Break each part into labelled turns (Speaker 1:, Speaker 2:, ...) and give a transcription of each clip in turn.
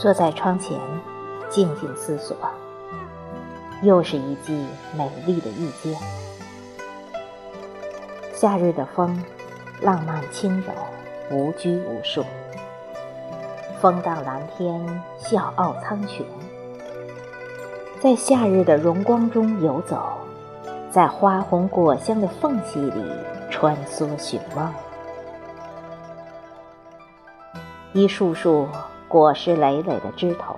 Speaker 1: 坐在窗前，静静思索。又是一季美丽的遇见。夏日的风，浪漫轻柔，无拘无束。风荡蓝天，笑傲苍穹。在夏日的荣光中游走，在花红果香的缝隙里穿梭寻梦。一束束果实累累的枝头。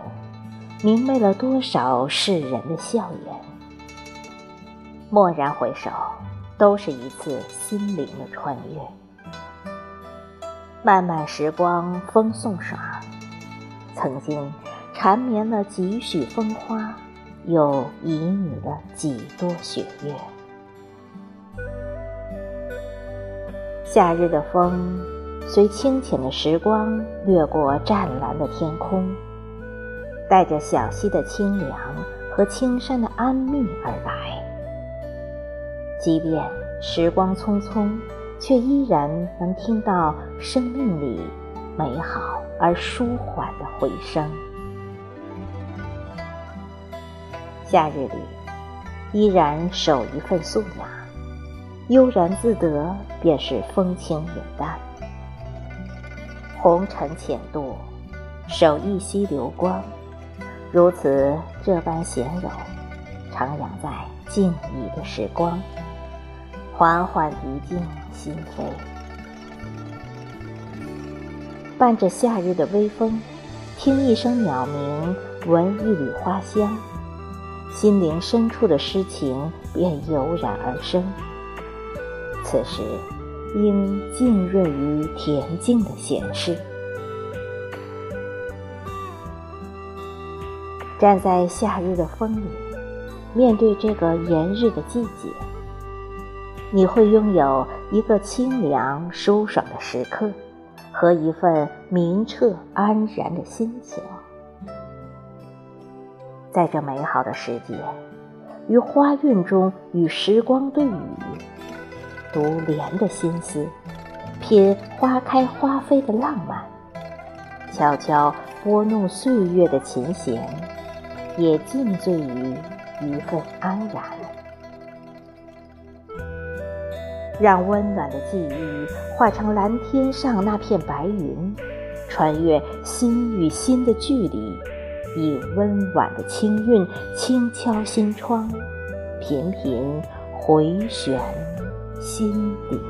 Speaker 1: 明媚了多少世人的笑颜？蓦然回首，都是一次心灵的穿越。漫漫时光，风送爽，曾经缠绵了几许风花，又旖旎了几多雪月。夏日的风，随清浅的时光掠过湛蓝的天空。带着小溪的清凉和青山的安谧而来，即便时光匆匆，却依然能听到生命里美好而舒缓的回声。夏日里，依然守一份素雅，悠然自得便是风轻云淡。红尘浅渡，守一溪流光。如此这般闲柔，徜徉在静谧的时光，缓缓涤净心扉。伴着夏日的微风，听一声鸟鸣，闻一缕花香，心灵深处的诗情便油然而生。此时，应浸润于恬静的闲适。站在夏日的风里，面对这个炎日的季节，你会拥有一个清凉舒爽的时刻，和一份明澈安然的心情。在这美好的时节，于花韵中与时光对语，读莲的心思，品花开花飞的浪漫，悄悄拨弄岁月的琴弦。也尽醉于一份安然，让温暖的记忆化成蓝天上那片白云，穿越心与心的距离，以温婉的清韵轻敲心窗，频频回旋心底。